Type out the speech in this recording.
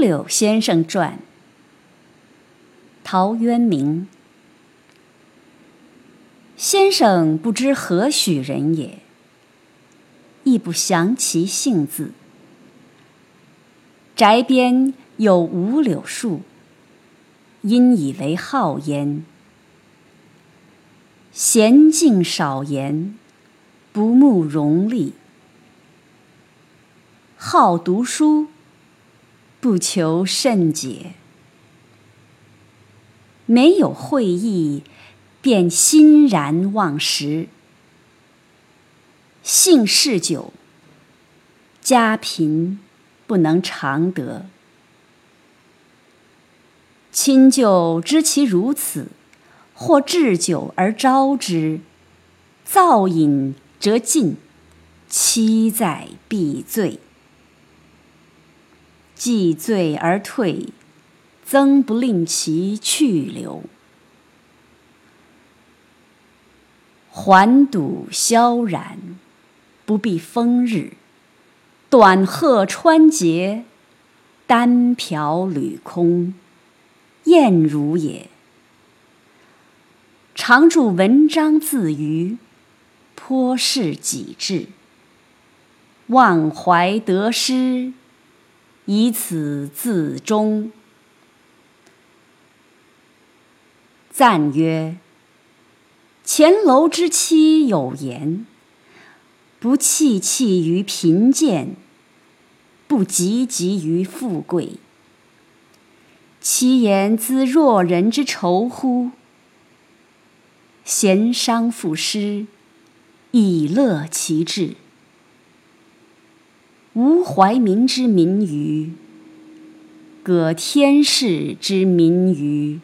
柳先生传，陶渊明。先生不知何许人也，亦不详其姓字。宅边有五柳树，因以为号焉。娴静少言，不慕荣利，好读书。不求甚解，没有会意，便欣然忘食。性嗜酒，家贫不能常得。亲旧知其如此，或置酒而招之，造饮则尽，期在必醉。既醉而退，曾不令其去留。环堵萧然，不避风日。短鹤穿节，单瓢履空，晏如也。常著文章自娱，颇是己志。忘怀得失。以此自终。赞曰：“前楼之妻有言：‘不戚戚于贫贱，不汲汲于富贵。’其言兹若人之仇乎？贤商赋诗，以乐其志。”吾怀民之民于，葛天士之民于。